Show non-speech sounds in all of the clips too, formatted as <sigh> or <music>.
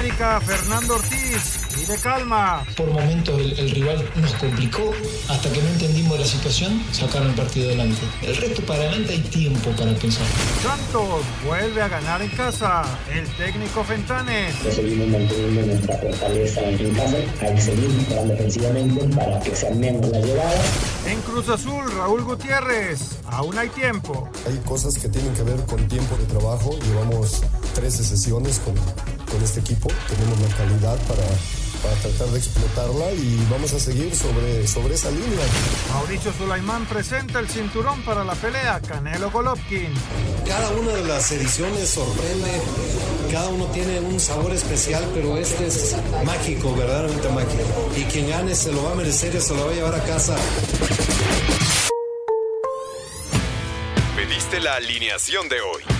América, Fernando Ortiz. Y de calma. Por momentos el, el, rival nos complicó. Hasta que no entendimos la situación, sacaron el partido adelante. El resto para adelante hay tiempo para pensar. Santos vuelve a ganar en casa. El técnico Fentanes. Seguimos manteniendo nuestra fortaleza en casa. Hay que seguir mejorando defensivamente para que sean menos las llegadas. En Cruz Azul, Raúl Gutiérrez. Aún hay tiempo. Hay cosas que tienen que ver con tiempo de trabajo. Llevamos 13 sesiones con, con este equipo. Tenemos la calidad para, para tratar de explotarla y vamos a seguir sobre, sobre esa línea. Mauricio Sulaimán presenta el cinturón para la pelea Canelo Golovkin. Cada una de las ediciones sorprende, cada uno tiene un sabor especial, pero este es mágico, verdaderamente mágico. Y quien gane se lo va a merecer y se lo va a llevar a casa. Pediste la alineación de hoy.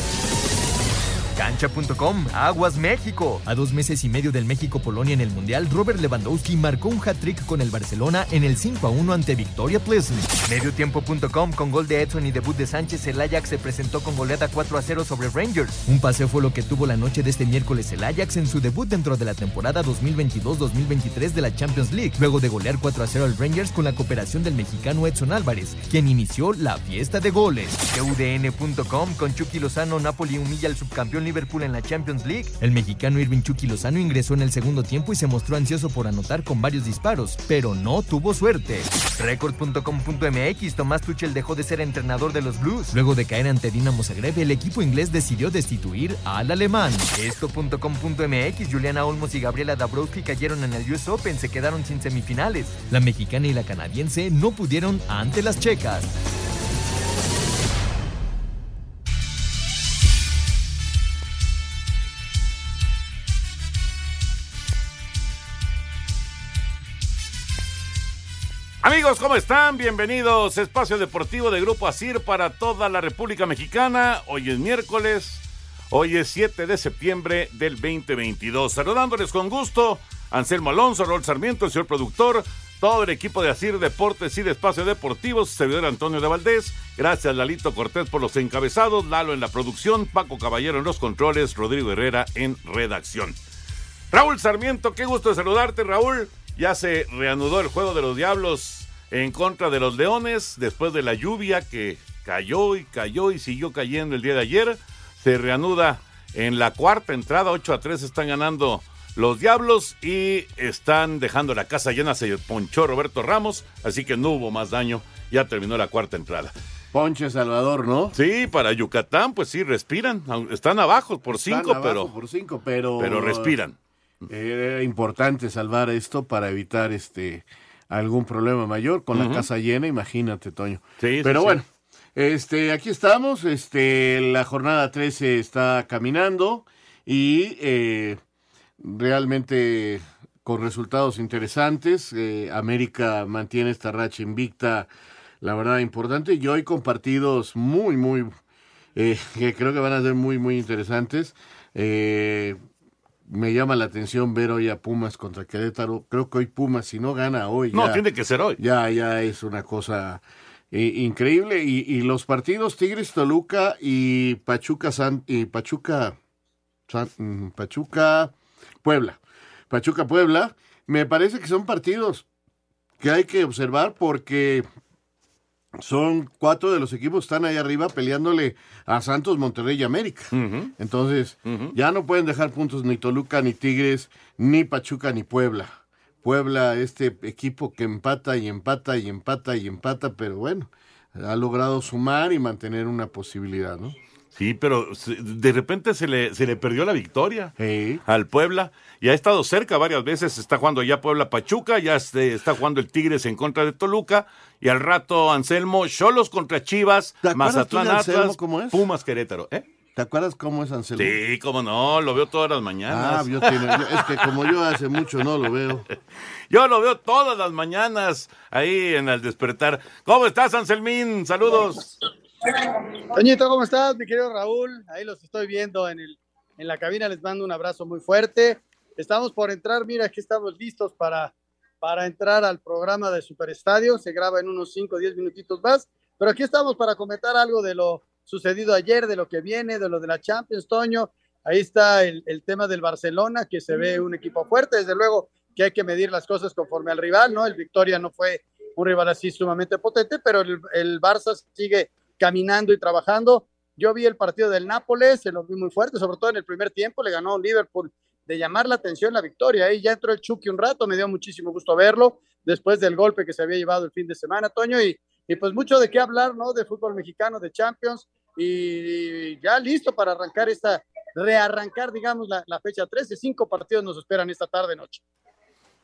Cancha.com, Aguas México. A dos meses y medio del México-Polonia en el Mundial, Robert Lewandowski marcó un hat-trick con el Barcelona en el 5-1 ante Victoria Plzen. Mediotiempo.com, con gol de Edson y debut de Sánchez, el Ajax se presentó con goleada 4-0 sobre Rangers. Un paseo fue lo que tuvo la noche de este miércoles el Ajax en su debut dentro de la temporada 2022-2023 de la Champions League, luego de golear 4-0 al Rangers con la cooperación del mexicano Edson Álvarez, quien inició la fiesta de goles. UDN.com, con Chucky Lozano, Napoli humilla al subcampeón Liverpool en la Champions League. El mexicano Irving Chucky Lozano ingresó en el segundo tiempo y se mostró ansioso por anotar con varios disparos, pero no tuvo suerte. Record.com.mx Tomás Tuchel dejó de ser entrenador de los Blues. Luego de caer ante Dinamo Zagreb, el equipo inglés decidió destituir al alemán. Esto.com.mx Juliana Olmos y Gabriela Dabrowski cayeron en el US Open, se quedaron sin semifinales. La mexicana y la canadiense no pudieron ante las checas. Amigos, ¿cómo están? Bienvenidos Espacio Deportivo de Grupo ASIR para toda la República Mexicana. Hoy es miércoles, hoy es 7 de septiembre del 2022. Saludándoles con gusto, Anselmo Alonso, Rol Sarmiento, el señor productor, todo el equipo de ASIR Deportes y de Espacio Deportivo, servidor Antonio de Valdés. Gracias, Lalito Cortés, por los encabezados, Lalo en la producción, Paco Caballero en los controles, Rodrigo Herrera en redacción. Raúl Sarmiento, qué gusto saludarte, Raúl. Ya se reanudó el juego de los Diablos en contra de los Leones después de la lluvia que cayó y cayó y siguió cayendo el día de ayer. Se reanuda en la cuarta entrada, 8 a 3 están ganando los Diablos y están dejando la casa llena. Se ponchó Roberto Ramos, así que no hubo más daño. Ya terminó la cuarta entrada. Ponche Salvador, ¿no? Sí, para Yucatán, pues sí, respiran. Están abajo por Están cinco, abajo pero, por cinco, pero pero respiran. Era importante salvar esto para evitar este algún problema mayor con Ujú. la casa llena, imagínate, Toño. Sí, sí, Pero sí. bueno, este aquí estamos, este la jornada 13 está caminando y eh, realmente con resultados interesantes. Eh, América mantiene esta racha invicta, la verdad importante, y hoy con partidos muy, muy, eh, <laughs> que creo que van a ser muy, muy interesantes. Eh, me llama la atención ver hoy a Pumas contra Querétaro. Creo que hoy Pumas, si no gana hoy, No, ya, tiene que ser hoy. ya, ya es una cosa eh, increíble. Y, y los partidos Tigres Toluca y Pachuca San, y Pachuca San- mm, Pachuca Puebla. Pachuca Puebla, me parece que son partidos que hay que observar porque son cuatro de los equipos que están ahí arriba peleándole a Santos, Monterrey y América. Entonces, ya no pueden dejar puntos ni Toluca, ni Tigres, ni Pachuca, ni Puebla. Puebla, este equipo que empata y empata y empata y empata, pero bueno, ha logrado sumar y mantener una posibilidad, ¿no? Sí, pero de repente se le, se le perdió la victoria al Puebla y ha estado cerca varias veces. Está jugando ya Puebla Pachuca, ya este, está jugando el Tigres en contra de Toluca y al rato Anselmo, Cholos contra Chivas, ¿Te acuerdas Mazatlán Atlas, cómo es? Pumas Querétaro. ¿eh? ¿Te acuerdas cómo es Anselmo? Sí, cómo no, lo veo todas las mañanas. Ah, yo tiene- es que como yo hace mucho no lo veo. <laughs> Yo lo veo todas las mañanas ahí en el despertar. ¿Cómo estás, Anselmín? Saludos. Toñito, ¿cómo estás, mi querido Raúl? Ahí los estoy viendo en, el, en la cabina, les mando un abrazo muy fuerte. Estamos por entrar, mira, aquí estamos listos para, para entrar al programa de Superestadio. Se graba en unos 5 o 10 minutitos más, pero aquí estamos para comentar algo de lo sucedido ayer, de lo que viene, de lo de la Champions, Toño. Ahí está el, el tema del Barcelona, que se ve un equipo fuerte, desde luego que hay que medir las cosas conforme al rival, ¿no? El Victoria no fue un rival así sumamente potente, pero el, el Barça sigue caminando y trabajando. Yo vi el partido del Nápoles, se lo vi muy fuerte, sobre todo en el primer tiempo, le ganó Liverpool de llamar la atención la victoria. Ahí ya entró el Chucky un rato, me dio muchísimo gusto verlo, después del golpe que se había llevado el fin de semana, Toño, y, y pues mucho de qué hablar, ¿no? De fútbol mexicano, de Champions, y ya listo para arrancar esta, rearrancar, digamos, la, la fecha 13. Cinco partidos nos esperan esta tarde, noche.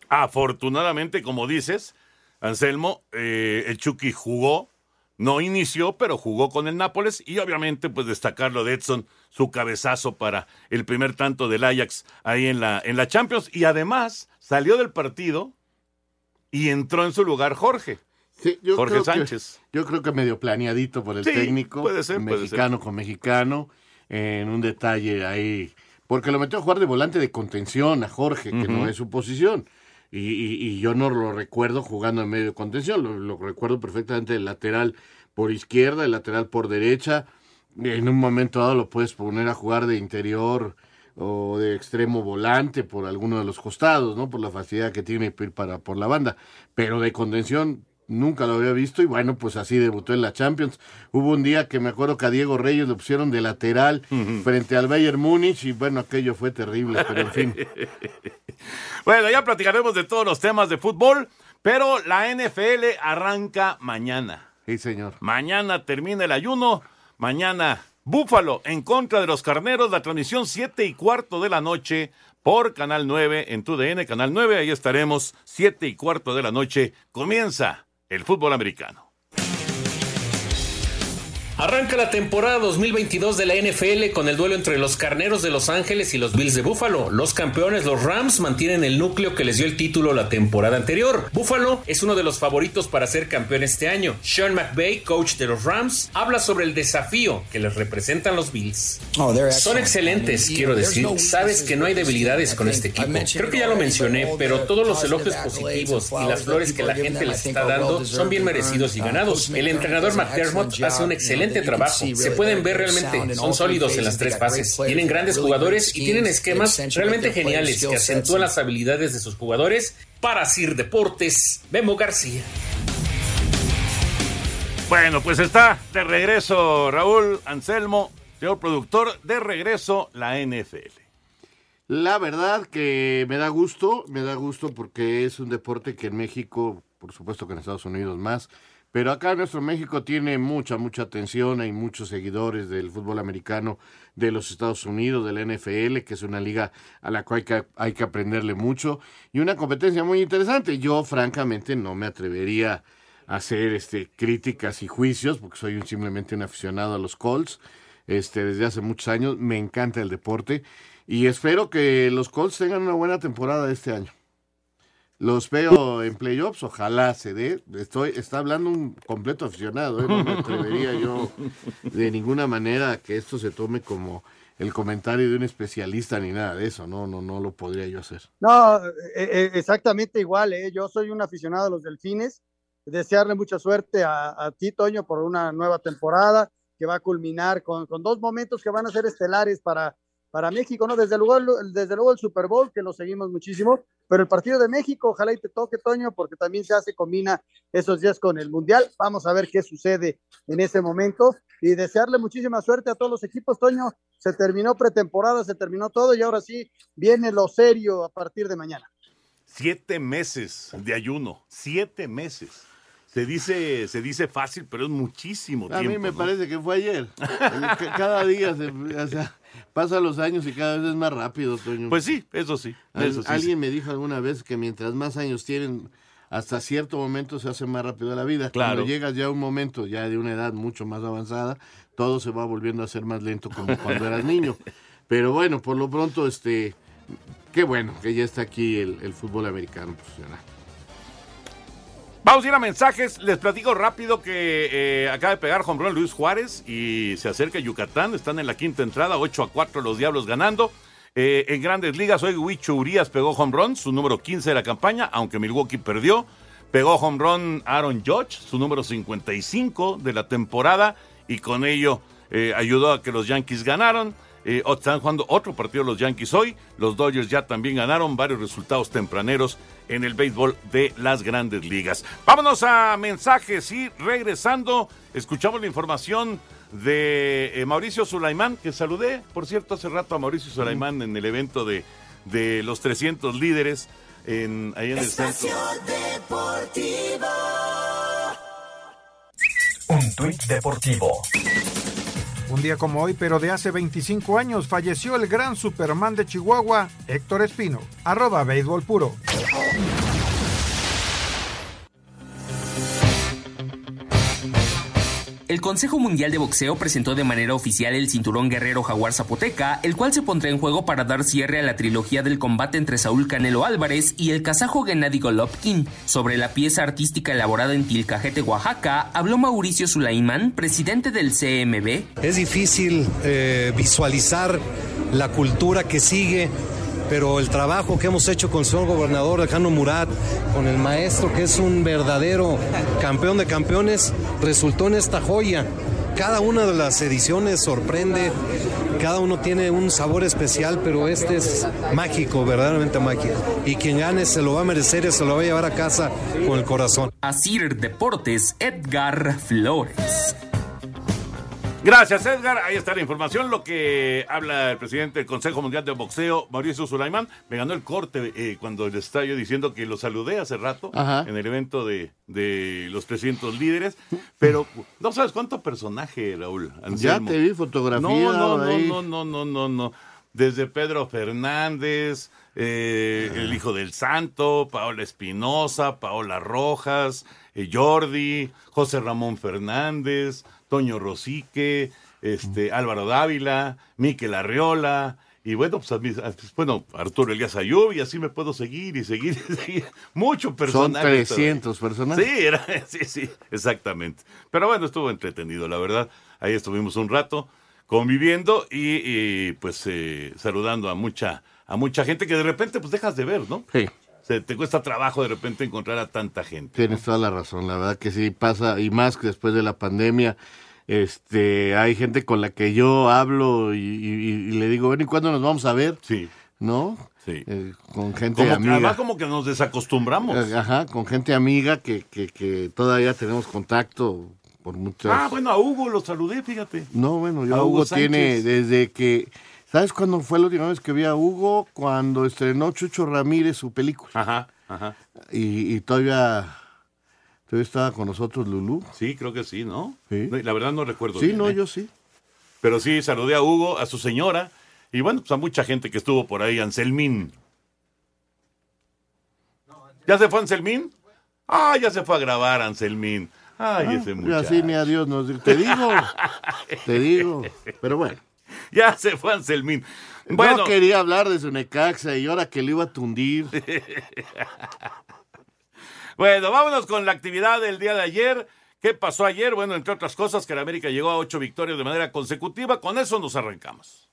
Afortunadamente, como dices, Anselmo, eh, el Chucky jugó, no inició, pero jugó con el Nápoles y obviamente pues destacar lo de Edson, su cabezazo para el primer tanto del Ajax ahí en la, en la Champions y además salió del partido y entró en su lugar Jorge. Sí, yo Jorge creo que- Sánchez. yo creo que medio planeadito por el Sí, técnico. puede ser, puede Mexicano con mexicano. En un detalle ahí. Porque lo metió a jugar de volante de contención a Jorge, que no es su posición. Y, y- y yo no lo recuerdo jugando en medio de contención. Lo, recuerdo perfectamente el lateral por izquierda, el lateral por derecha. En un momento dado lo puedes poner a jugar de interior o de extremo volante por alguno de los costados, ¿no? Por la facilidad que tiene para por la banda, pero de contención nunca lo había visto y bueno, pues así debutó en la Champions. Hubo un día que me acuerdo que a Diego Reyes lo pusieron de lateral frente al Bayern Múnich y bueno, aquello fue terrible, pero en fin. <laughs> Bueno, ya platicaremos de todos los temas de fútbol, pero la NFL arranca mañana. Sí, señor. Mañana termina el ayuno. Mañana, Búfalo en contra de los carneros. La transmisión 7 y cuarto de la noche por Canal 9 en TUDN, Canal 9. Ahí estaremos, 7 y cuarto de la noche. Comienza el fútbol americano. Arranca la temporada 2022 de la NFL con el duelo entre los Carneros de Los Ángeles y los Bills de Buffalo. Los campeones, los Rams, mantienen el núcleo que les dio el título la temporada anterior. Buffalo es uno de los favoritos para ser campeón este año. Sean McVay, coach de los Rams, habla sobre el desafío que les representan los Bills. Son excelentes, quiero decir. Sabes que no hay debilidades con este equipo. Creo que ya lo mencioné, pero todos los elogios positivos y las flores que la gente les está dando son bien merecidos y ganados. El entrenador McDermott hace un excelente trabajo. Se pueden ver realmente, son sólidos en las tres fases. Tienen grandes jugadores y tienen esquemas realmente geniales que acentúan las habilidades de sus jugadores. Para Sir Deportes, Memo García. Bueno, pues está de regreso Raúl Anselmo, señor productor, de regreso la NFL. La verdad que me da gusto, me da gusto porque es un deporte que en México, por supuesto que en Estados Unidos más, pero acá nuestro México tiene mucha, mucha atención, hay muchos seguidores del fútbol americano de los Estados Unidos, de la NFL, que es una liga a la cual hay que, hay que aprenderle mucho y una competencia muy interesante. Yo francamente no me atrevería a hacer este, críticas y juicios porque soy simplemente un aficionado a los Colts este, desde hace muchos años, me encanta el deporte y espero que los Colts tengan una buena temporada este año. Los veo en playoffs, ojalá se dé. Estoy, está hablando un completo aficionado, ¿eh? no me atrevería yo de ninguna manera que esto se tome como el comentario de un especialista ni nada de eso, no, no, no lo podría yo hacer. No, eh, eh, exactamente igual, ¿eh? Yo soy un aficionado a los delfines. Desearle mucha suerte a, a ti, Toño, por una nueva temporada que va a culminar con, con dos momentos que van a ser estelares para, para México, ¿no? Desde luego, desde luego el Super Bowl, que lo seguimos muchísimo, pero el partido de México, ojalá y te toque, Toño, porque también se hace, combina esos días con el Mundial. Vamos a ver qué sucede en ese momento y desearle muchísima suerte a todos los equipos, Toño. Se terminó pretemporada, se terminó todo y ahora sí viene lo serio a partir de mañana. Siete meses de ayuno, siete meses. Se dice, se dice fácil, pero es muchísimo A tiempo. mí me ¿no? parece que fue ayer. <laughs> Ca- cada día, se, o sea, pasan los años y cada vez es más rápido, Toño. Pues sí, eso sí. Al- Eso sí, alguien me dijo alguna vez que mientras más años tienen, hasta cierto momento se hace más rápido la vida. Claro. Cuando llegas ya a un momento ya de una edad mucho más avanzada, todo se va volviendo a ser más lento como cuando eras niño. <laughs> Pero bueno, por lo pronto, este, qué bueno que ya está aquí el, el fútbol americano profesional. Vamos a ir a mensajes. Les platico rápido que eh, acaba de pegar run Luis Juárez y se acerca Yucatán. Están en la quinta entrada, 8 a 4 los Diablos ganando. Eh, en grandes ligas, hoy Huicho Urias pegó home run, su número 15 de la campaña, aunque Milwaukee perdió. Pegó home run Aaron Judge, su número 55 de la temporada, y con ello eh, ayudó a que los Yankees ganaron. Eh, están jugando otro partido los Yankees hoy. Los Dodgers ya también ganaron varios resultados tempraneros en el béisbol de las grandes ligas. Vámonos a mensajes y regresando, escuchamos la información de eh, Mauricio Sulaimán, que saludé, por cierto, hace rato a Mauricio Sulaimán en el evento de, de los 300 líderes en, ahí en el centro. Deportivo. Un tuit deportivo. Un día como hoy, pero de hace 25 años, falleció el gran Superman de Chihuahua, Héctor Espino. Arroba béisbol puro. El Consejo Mundial de Boxeo presentó de manera oficial el cinturón guerrero Jaguar Zapoteca, el cual se pondrá en juego para dar cierre a la trilogía del combate entre Saúl Canelo Álvarez y el kazajo Gennady Golovkin. Sobre la pieza artística elaborada en Tilcajete, Oaxaca, habló Mauricio Sulaimán, presidente del CMB. Es difícil eh, visualizar la cultura que sigue, pero el trabajo que hemos hecho con el señor gobernador Alejandro Murat, con el maestro que es un verdadero campeón de campeones, resultó en esta joya. Cada una de las ediciones sorprende, cada uno tiene un sabor especial, pero este es mágico, verdaderamente mágico. Y quien gane se lo va a merecer y se lo va a llevar a casa con el corazón. Asir Deportes, Edgar Flores. Gracias, Edgar. Ahí está la información. Lo que habla el presidente del Consejo Mundial de Boxeo, Mauricio Sulaimán. Me ganó el corte eh, cuando le estaba yo diciendo que lo saludé hace rato Ajá. en el evento de, de los 300 líderes. Pero no sabes cuánto personaje, Raúl. Ya te vi fotografía. No, no, no, no, no, no, no, no. Desde Pedro Fernández, eh, el hijo del santo, Paola Espinosa, Paola Rojas, eh, Jordi, José Ramón Fernández, Toño Rosique, este, Álvaro Dávila, Miquel Arriola, y bueno, pues, a mí- a- bueno, Arturo Elías Ayub, y así me puedo seguir y seguir y seguir. <laughs> Mucho Son personaje. 300 personas. Sí, era, <laughs> sí, sí, exactamente. Pero bueno, estuvo entretenido, la verdad. Ahí estuvimos un rato conviviendo y, y, pues eh, saludando a mucha, a mucha gente que de repente pues dejas de ver, ¿no? Sí. Se te cuesta trabajo de repente encontrar a tanta gente. Tienes toda la razón, la verdad que sí pasa, y más que después de la pandemia, este, hay gente con la que yo hablo y, y- y le digo, bueno, ¿y cuándo nos vamos a ver? Sí. ¿No? Sí. Eh, con gente Como que, amiga. además como que nos desacostumbramos. Eh, Ajá, con gente amiga que, que, que todavía tenemos contacto por muchas... Ah, bueno, a Hugo lo saludé, fíjate. No, bueno, yo A Hugo Hugo tiene desde que... ¿Sabes cuándo fue la última vez que vi a Hugo? Cuando estrenó Chucho Ramírez su película. Ajá, ajá. Y, y todavía, todavía estaba con nosotros Lulú. Sí, creo que sí, ¿no? Sí. La verdad no recuerdo Sí, bien, no, ¿eh? yo sí. Pero sí, saludé a Hugo, a su señora, y bueno, pues a mucha gente que estuvo por ahí, Anselmín. ¿Ya se fue Anselmín? Ah, ya se fue a grabar Anselmín. Ay, ese Y muchacho. así ni a Dios nos. Te digo, te digo. Pero bueno. <laughs> Ya se fue Anselmín. Bueno, No quería hablar de su Necaxa y ahora que le iba a tundir. <laughs> bueno, vámonos con la actividad del día de ayer. ¿Qué pasó ayer? Bueno, entre otras cosas, que la América llegó a ocho victorias de manera consecutiva. Con eso nos arrancamos.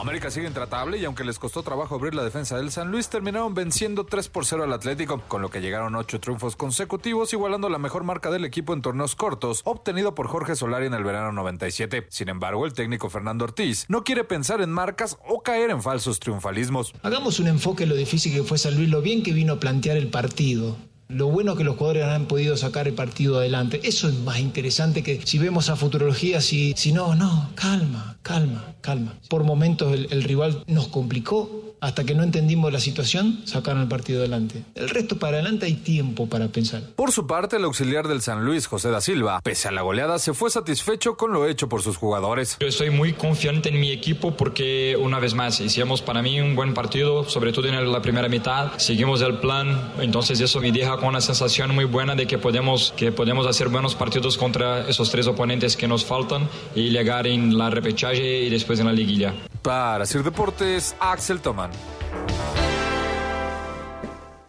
América sigue intratable y aunque les costó trabajo abrir la defensa del San Luis, terminaron venciendo 3 por 0 al Atlético, con lo que llegaron ocho triunfos consecutivos, igualando la mejor marca del equipo en torneos cortos, obtenido por Jorge Solari en el verano 97. Sin embargo, el técnico Fernando Ortiz no quiere pensar en marcas o caer en falsos triunfalismos. Hagamos un enfoque en lo difícil que fue San Luis, lo bien que vino a plantear el partido. Lo bueno que los jugadores han podido sacar el partido adelante. Eso es más interesante que si vemos a futurología, si, si no, no, calma, calma, calma. Por momentos el rival nos complicó, hasta que no entendimos la situación, sacaron el partido adelante. El resto para adelante hay tiempo para pensar. Por su parte, el auxiliar del San Luis, José da Silva, pese a la goleada, se fue satisfecho con lo hecho por sus jugadores. Yo estoy muy confiante en mi equipo porque, una vez más, hicimos para mí un buen partido, sobre todo en la primera mitad. Seguimos el plan, entonces eso me deja con una sensación muy buena de que podemos, que podemos hacer buenos partidos contra esos tres oponentes que nos faltan y llegar en la repechaje y después en la liguilla. Para Sir Deportes, Axel Toman.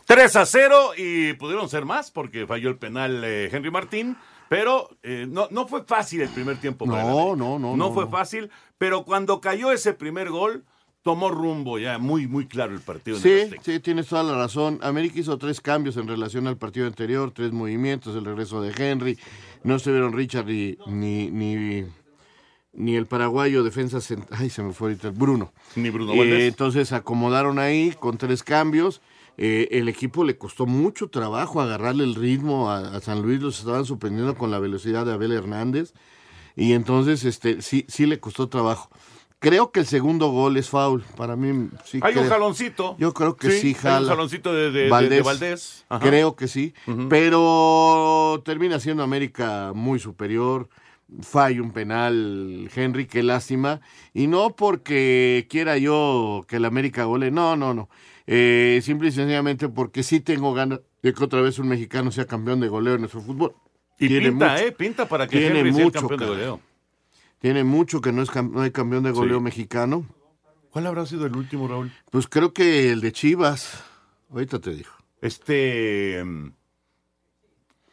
3 a 0 y pudieron ser más porque falló el penal eh, Henry Martín. Pero eh, no, no fue fácil el primer tiempo. para No, América. no, no. No fue fácil, pero cuando cayó ese primer gol, tomó rumbo ya muy, muy claro el partido. en el Sí, sí, tienes toda la razón. América hizo tres cambios en relación al partido anterior, tres movimientos, el regreso de Henry. No estuvieron Richard ni, ni, ni el paraguayo defensa cent- Ay, se me fue ahorita el Bruno. Ni Bruno Eh, Valdés. entonces acomodaron ahí con tres cambios. Eh, el equipo le costó mucho trabajo agarrarle el ritmo a, a San Luis, los estaban sorprendiendo con la velocidad de Abel Hernández. Y entonces este sí, sí le costó trabajo. Creo que el segundo gol es foul. Para mí sí. Hay un jaloncito. Yo creo que sí, jala. un jaloncito de, de- de- de Valdés. Ajá. Creo que sí. Pero termina siendo América muy superior. Falla un penal, Henry, qué lástima. Y no porque quiera yo que el América gole, no, no, no. Eh, simple y sencillamente porque sí tengo ganas de que otra vez un mexicano sea campeón de goleo en nuestro fútbol. Y Tiene pinta, mucho. ¿eh? Pinta para que Tiene Henry sea el mucho, campeón de goleo. Tiene mucho que no, es no hay campeón de goleo Sí. mexicano. ¿Cuál habrá sido el último, Raúl? Pues creo que el de Chivas. Ahorita te digo. Este. mm,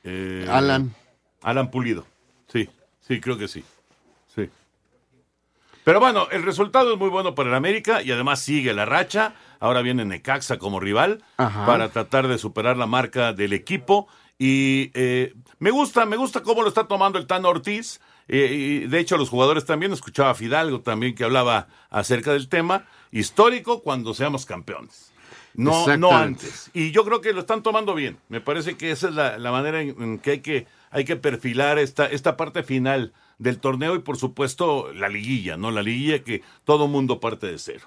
eh, Alan. Alan Pulido. Sí, creo que sí. Sí. Pero bueno, el resultado es muy bueno para el América y además sigue la racha. Ahora viene Necaxa como rival Ajá. para tratar de superar la marca del equipo. Y eh, me gusta, me gusta cómo lo está tomando el Tano Ortiz. Eh, y de hecho, los jugadores también, escuchaba a Fidalgo también que hablaba acerca del tema. Histórico cuando seamos campeones. No, no antes. Y yo creo que lo están tomando bien. Me parece que esa es la, la manera en, en que hay que hay que perfilar esta, esta parte final del torneo y por supuesto la liguilla, ¿no? La liguilla que todo mundo parte de cero.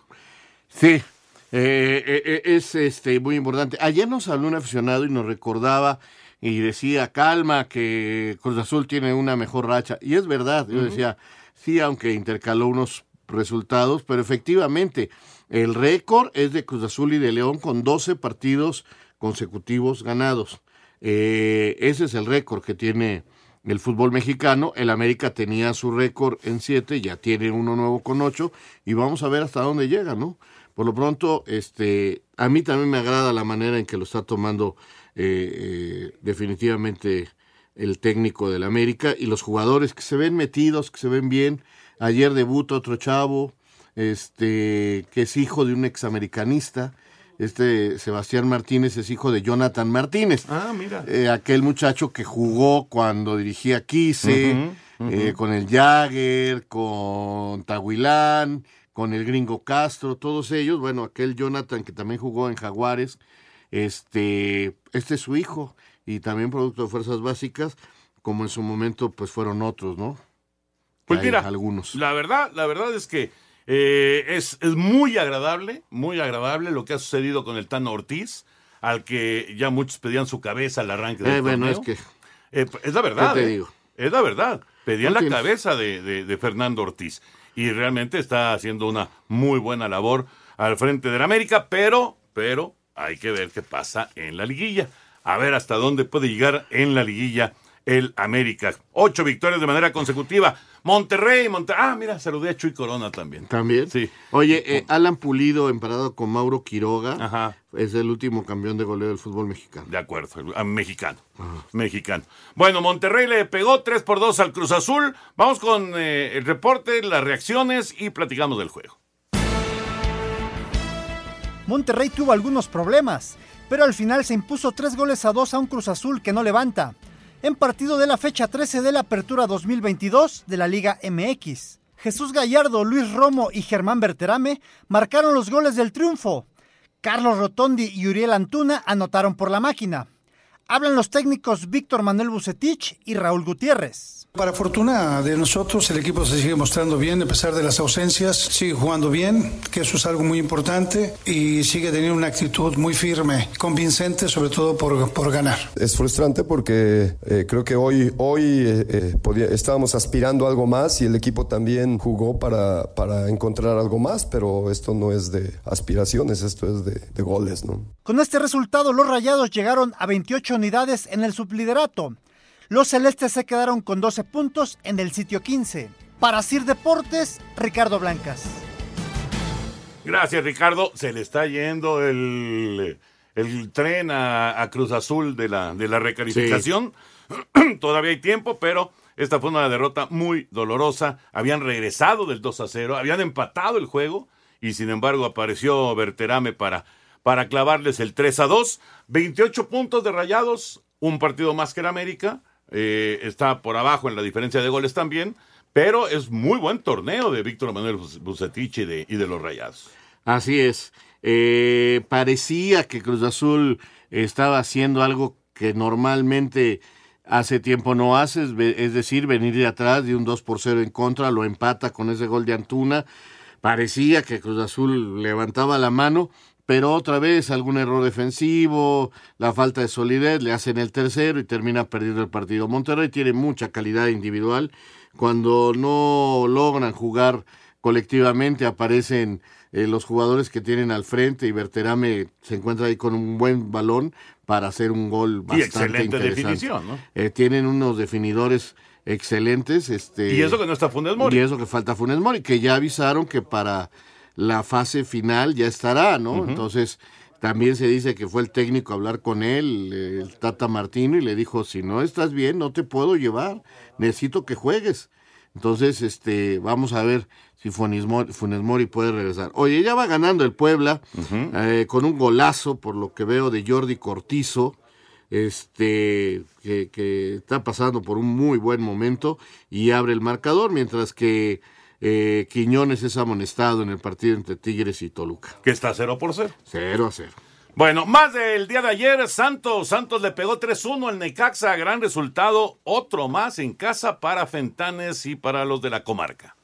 Sí, eh, eh, eh, es este, muy importante. Ayer nos habló un aficionado y nos recordaba y decía, calma, que Cruz Azul tiene una mejor racha. Y es verdad, yo decía, sí, aunque intercaló unos resultados, pero efectivamente, el récord es de Cruz Azul y de León con 12 partidos consecutivos ganados. Eh, ese es el récord que tiene el fútbol mexicano. El América tenía su récord en 7, ya tiene uno nuevo con 8 y vamos a ver hasta dónde llega, ¿no? Por lo pronto, este, a mí también me agrada la manera en que lo está tomando eh, eh, definitivamente el técnico del América y los jugadores que se ven metidos, que se ven bien. Ayer debuta otro chavo, este, que es hijo de un examericanista. Este Sebastián Martínez es hijo de Jonathan Martínez. Ah, mira. Eh, aquel muchacho que jugó cuando dirigía Quise, eh, con el Jagger, con Tahuilán, con el gringo Castro, todos ellos. Bueno, aquel Jonathan que también jugó en Jaguares, este, este es su hijo y también producto de fuerzas básicas, como en su momento pues fueron otros, ¿no? Pues Hay mira, algunos. La verdad, la verdad es que eh, es, es muy agradable, muy agradable lo que ha sucedido con el Tano Ortiz, al que ya muchos pedían su cabeza al arranque del Eh, bueno, es que Eh, es la verdad. ¿Qué te eh. digo? Es la verdad. Pedían No la cabeza de, de- de Fernando Ortiz. Y realmente está haciendo una muy buena labor al frente del América, pero, pero hay que ver qué pasa en la liguilla. A ver hasta dónde puede llegar en la liguilla el América. Ocho victorias de manera consecutiva. Monterrey, Monterrey. Ah, mira, saludé a Chuy Corona también. También. Sí. Oye, eh, Alan Pulido, emparado con Mauro Quiroga, es el último campeón de goleo del fútbol mexicano. De acuerdo, el- ah, mexicano. Mexicano. Bueno, Monterrey le pegó 3 por 2 al Cruz Azul. Vamos con eh, el reporte, las reacciones y platicamos del juego. Monterrey tuvo algunos problemas, pero al final se impuso tres goles a dos a un Cruz Azul que no levanta. En partido de la fecha 13 de la Apertura 2022 de la Liga MX. Jesús Gallardo, Luis Romo y Germán Berterame marcaron los goles del triunfo. Carlos Rotondi y Uriel Antuna anotaron por la máquina. Hablan los técnicos Víctor Manuel Bucetich y Raúl Gutiérrez. Para fortuna de nosotros, el equipo se sigue mostrando bien a pesar de las ausencias, sigue jugando bien, que eso es algo muy importante, y sigue teniendo una actitud muy firme, convincente, sobre todo por, por ganar. Es frustrante porque eh, creo que hoy, hoy eh, eh, podía- estábamos aspirando a algo más y el equipo también jugó para, para encontrar algo más, pero esto no es de aspiraciones, esto es de, de goles, ¿no? Con este resultado, los Rayados llegaron a 28 unidades en el subliderato. Los celestes se quedaron con 12 puntos en el sitio 15. Para Sir Deportes, Ricardo Blancas. Gracias, Ricardo. Se le está yendo el, el tren a, a Cruz Azul de la, de la recalificación. <clears throat> Todavía hay tiempo, pero esta fue una derrota muy dolorosa. Habían regresado del 2 a 0, habían empatado el juego y sin embargo apareció Berterame para, para clavarles el 3 a 2. 28 puntos de rayados, un partido más que el América. Eh, está por abajo en la diferencia de goles también. Pero es muy buen torneo de Víctor Manuel Bucetich y de, los Rayados. Así es. Eh, parecía que Cruz Azul estaba haciendo algo que normalmente hace tiempo no hace, es ve- es decir, venir de atrás de un 2 por 0 en contra, lo empata con ese gol de Antuna. Parecía que Cruz Azul levantaba la mano, pero otra vez algún error defensivo, la falta de solidez, le hacen el tercero y termina perdiendo el partido. Monterrey tiene mucha calidad individual. Cuando no logran jugar colectivamente, aparecen eh, los jugadores que tienen al frente y Berterame se encuentra ahí con un buen balón para hacer un gol Y bastante excelente interesante. definición, ¿no? Eh, tienen unos definidores excelentes. Este, Y eso que no está Funes Mori. Y eso que falta Funes Mori, que ya avisaron que para la fase final ya estará, ¿no? Entonces, también se dice que fue el técnico a hablar con él, el Tata Martino, y le dijo, si no estás bien, no te puedo llevar, necesito que juegues. Entonces, este, vamos a ver si Funes Mori, Funes Mori puede regresar. Oye, ya va ganando el Puebla, eh, con un golazo, por lo que veo, de Jordi Cortizo, este, que, que está pasando por un muy buen momento y abre el marcador, mientras que eh, Quiñones es amonestado en el partido entre Tigres y Toluca. Que está 0 por 0. 0 a 0. Bueno, más del día de ayer, Santos. Santos le pegó 3-1 al Necaxa. Gran resultado. Otro más en casa para Fentanes y para los de la comarca.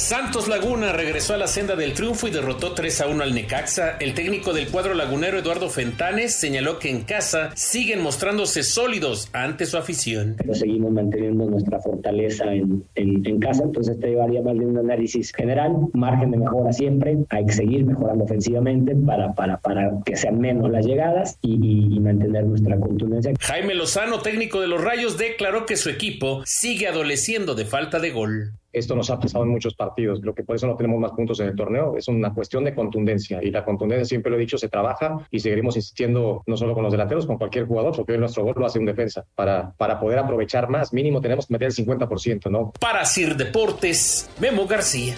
Santos Laguna regresó a la senda del triunfo y derrotó 3 a 1 al Necaxa. El técnico del cuadro lagunero Eduardo Fentanes señaló que en casa siguen mostrándose sólidos ante su afición. pero seguimos manteniendo nuestra fortaleza en, en- en casa, entonces te llevaría más de un análisis general, margen de mejora siempre, hay que seguir mejorando ofensivamente para, para, para que sean menos las llegadas y, y- y mantener nuestra contundencia. Jaime Lozano, técnico de los Rayos, declaró que su equipo sigue adoleciendo de falta de gol. Esto nos ha pasado en muchos partidos, creo que por eso no tenemos más puntos en el torneo, es una cuestión de contundencia y la contundencia, siempre lo he dicho, se trabaja y seguiremos insistiendo no solo con los delanteros, con cualquier jugador, porque hoy nuestro gol lo hace un defensa. Para, para poder aprovechar más, mínimo tenemos que meter el 50%, ¿no? Para Sir Deportes, Memo García.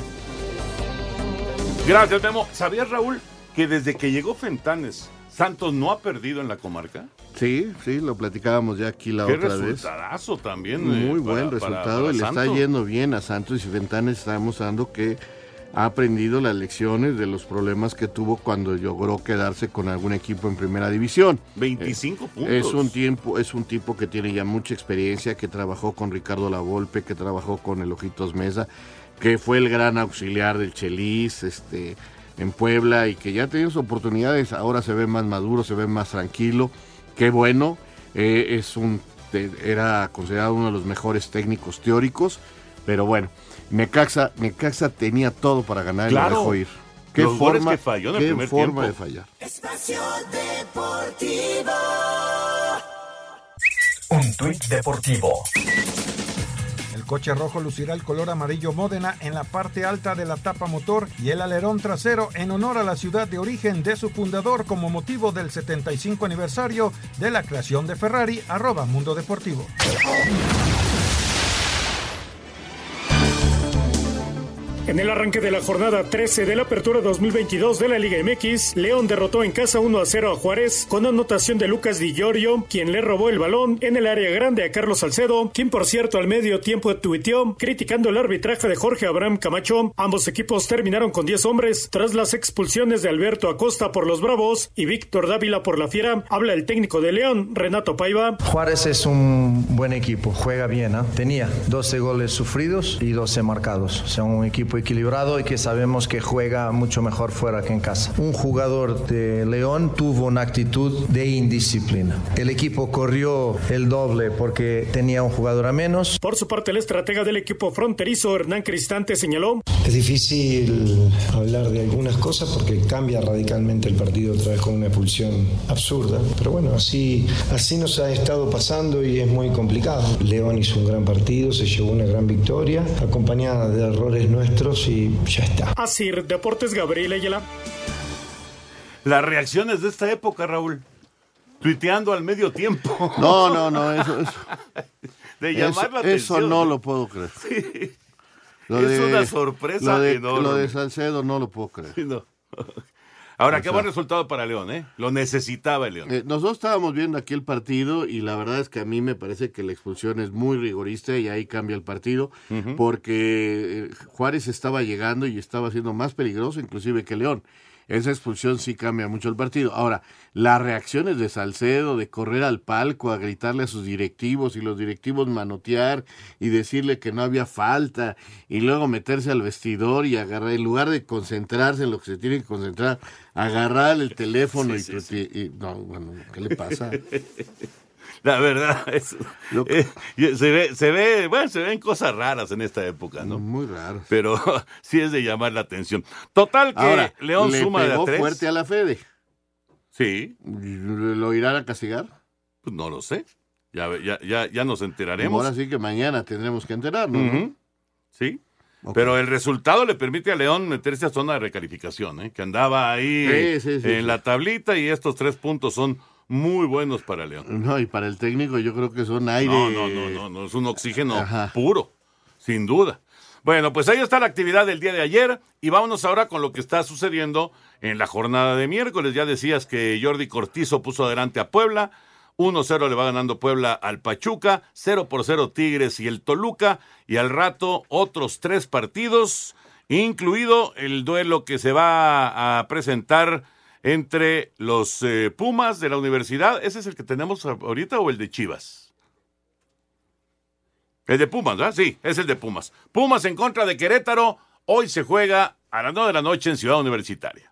Gracias, Memo. ¿Sabías, Raúl, que desde que llegó Fentanes, Santos no ha perdido en la comarca? Sí, sí, lo platicábamos ya aquí la Qué otra vez. resultadazo también. Muy eh, buen para- para- resultado, para le está yendo bien a Santos y Fentanes está demostrando que ha aprendido las lecciones de los problemas que tuvo cuando logró quedarse con algún equipo en primera división. 25 Eh, puntos. Es un tiempo, es un tipo que tiene ya mucha experiencia, que trabajó con Ricardo Lavolpe, que trabajó con el Ojitos Mesa, que fue el gran auxiliar del Chelis, este, en Puebla y que ya tiene sus oportunidades. Ahora se ve más maduro, se ve más tranquilo. Qué bueno. eh, es un, era considerado uno de los mejores técnicos teóricos, pero bueno, Necaxa, Necaxa tenía todo para ganar y lo dejó ir. Qué Los forma, que falló en el qué primer forma tiempo. de fallar. Espacio Deportivo. Un tuit deportivo. Coche rojo lucirá el color amarillo Módena en la parte alta de la tapa motor y el alerón trasero en honor a la ciudad de origen de su fundador como motivo del 75 aniversario de la creación de Ferrari, arroba Mundo Deportivo. En el arranque de la jornada 13 de la apertura 2022 de la Liga MX, León derrotó en casa 1 a 0 a Juárez con anotación de Lucas Di Giorgio, quien le robó el balón en el área grande a Carlos Salcedo, quien por cierto al medio tiempo tuiteó criticando el arbitraje de Jorge Abraham Camacho. Ambos equipos terminaron con 10 hombres tras las expulsiones de Alberto Acosta por los Bravos y Víctor Dávila por la Fiera. Habla el técnico de León, Renato Paiva. Juárez es un buen equipo, juega bien, ¿eh? tenía 12 goles sufridos y 12 marcados, o sea, un equipo equilibrado y que sabemos que juega mucho mejor fuera que en casa. Un jugador de León tuvo una actitud de indisciplina. El equipo corrió el doble porque tenía un jugador a menos. Por su parte, el estratega del equipo fronterizo, Hernán Cristante, señaló. Es difícil hablar de algunas cosas porque cambia radicalmente el partido otra vez con una expulsión absurda. Pero bueno, así, así nos ha estado pasando y es muy complicado. León hizo un gran partido, se llevó una gran victoria, acompañada de errores nuestros y ya está. Así, Deportes Gabriel Ayala. Las reacciones de esta época, Raúl. Tuiteando al medio tiempo. <laughs> No, no, no, eso, eso. <laughs> De llamar eso, la atención. Eso no lo puedo creer. Sí. Lo es de- una sorpresa lo de, enorme. Lo de Salcedo no lo puedo creer. Sí, no. Ahora, O qué sea- buen resultado para León, ¿eh? Lo necesitaba el León. Eh, nosotros estábamos viendo aquí el partido y la verdad es que a mí me parece que la expulsión es muy rigorista y ahí cambia el partido porque eh, Juárez estaba llegando y estaba siendo más peligroso inclusive que León. Esa expulsión sí cambia mucho el partido. Ahora, las reacciones de Salcedo, de correr al palco a gritarle a sus directivos y los directivos manotear y decirle que no había falta y luego meterse al vestidor y agarrar, en lugar de concentrarse en lo que se tiene que concentrar, agarrar el teléfono y, y- y- no, bueno, ¿qué le pasa? <laughs> La verdad, es, eh, se ve, se ve, bueno, se ven cosas raras en esta época, ¿no? Muy raras. Pero <laughs> sí es de llamar la atención. Total que Ahora, León le suma de a pegó tres. fuerte a la Fede. Sí. ¿Lo irán a castigar? Pues no lo sé. Ya, ya, ya, ya nos enteraremos. Ahora sí que mañana tendremos que enterarnos. Sí. Pero el resultado le permite a León meterse a zona de recalificación, ¿eh? que andaba ahí Sí, sí, sí, en la tablita y estos tres puntos son muy buenos para León. No, y para el técnico yo creo que son aire. No, no, no, no, no, es un oxígeno Ajá. puro, sin duda. Bueno, pues ahí está la actividad del día de ayer y vámonos ahora con lo que está sucediendo en la jornada de miércoles. Ya decías que Jordi Cortizo puso adelante a Puebla, 1-0 le va ganando Puebla al Pachuca, 0 por 0 Tigres y el Toluca y al rato otros tres partidos, incluido el duelo que se va a presentar entre los eh, Pumas de la universidad. ¿Ese es el que tenemos ahorita o el de Chivas? El de Pumas, ¿verdad? Sí, es el de Pumas. Pumas en contra de Querétaro. Hoy se juega a las 9 de la noche en Ciudad Universitaria.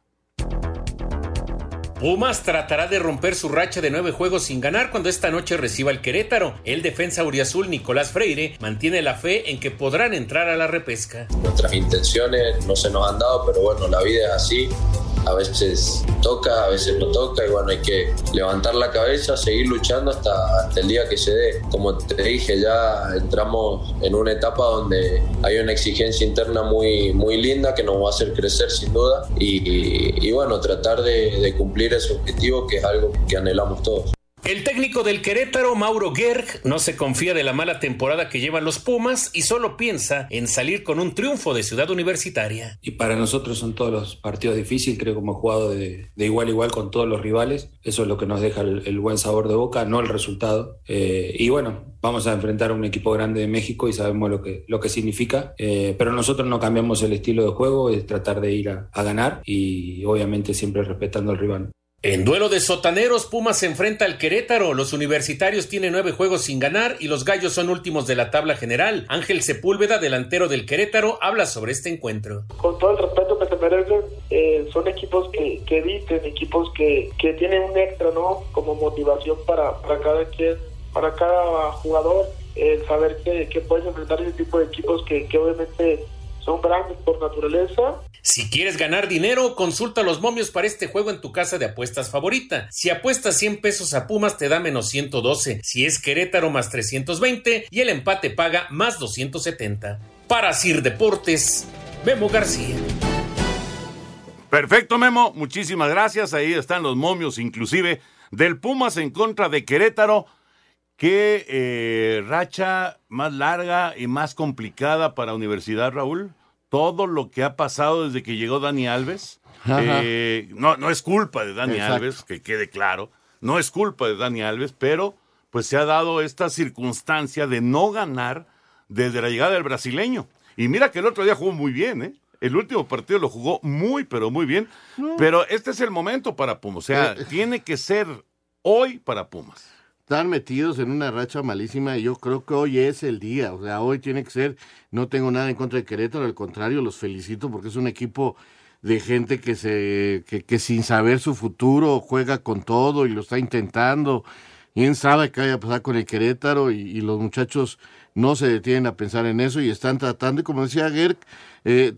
Pumas tratará de romper su racha de nueve juegos sin ganar cuando esta noche reciba el Querétaro. El defensa uriazul Nicolás Freire mantiene la fe en que podrán entrar a la repesca. Nuestras intenciones no se nos han dado, pero bueno, la vida es así. A veces toca, a veces no toca y bueno, hay que levantar la cabeza, seguir luchando hasta, el día que se dé. Como te dije, ya entramos en una etapa donde hay una exigencia interna muy, muy linda que nos va a hacer crecer sin duda y, y- bueno, tratar de cumplir ese objetivo que es algo que anhelamos todos. El técnico del Querétaro, Mauro Gerg, no se confía de la mala temporada que llevan los Pumas y solo piensa en salir con un triunfo de Ciudad Universitaria. Y para nosotros son todos los partidos difíciles, creo que hemos jugado de, de igual a igual con todos los rivales. Eso es lo que nos deja el, buen sabor de boca, no el resultado. Eh, y bueno, vamos a enfrentar a un equipo grande de México y sabemos lo que, lo que significa. Eh, pero nosotros no cambiamos el estilo de juego, es tratar de ir a ganar y obviamente siempre respetando al rival. En duelo de sotaneros, Pumas se enfrenta al Querétaro. Los universitarios tienen nueve juegos sin ganar y los gallos son últimos de la tabla general. Ángel Sepúlveda, delantero del Querétaro, habla sobre este encuentro. con todo el respeto que se merecen, eh, son equipos que, que visten, equipos que, que tienen un extra, ¿no? Como motivación para, para cada quien, para cada jugador, el saber que, que puedes enfrentar ese tipo de equipos que, que obviamente son grandes por naturaleza. Si quieres ganar dinero, consulta los momios para este juego en tu casa de apuestas favorita. Si apuestas 100 pesos a Pumas te da menos 112, si es Querétaro más 320 y el empate paga más 270. Para Sir Deportes, Memo García. Perfecto, Memo. Muchísimas gracias. Ahí están los momios, inclusive, del Pumas en contra de Querétaro. Qué eh, racha más larga y más complicada para Universidad, Raúl. todo lo que ha pasado desde que llegó Dani Alves. Eh, no, no es culpa de Dani Exacto. Alves, que quede claro. No es culpa de Dani Alves, pero pues se ha dado esta circunstancia de no ganar desde la llegada del brasileño. Y mira que el otro día jugó muy bien, ¿eh? El último partido lo jugó muy, pero muy bien. Pero este es el momento para Pumas. O sea, Eh, tiene que ser hoy para Pumas. Están metidos en una racha malísima y yo creo que hoy es el día. O sea, hoy tiene que ser. No tengo nada en contra de Querétaro, al contrario, los felicito porque es un equipo de gente que se que, que sin saber su futuro juega con todo y lo está intentando. ¿Quién sabe qué vaya a pasar con el Querétaro? Y, y los muchachos no se detienen a pensar en eso y están tratando, y como decía Gerg, eh,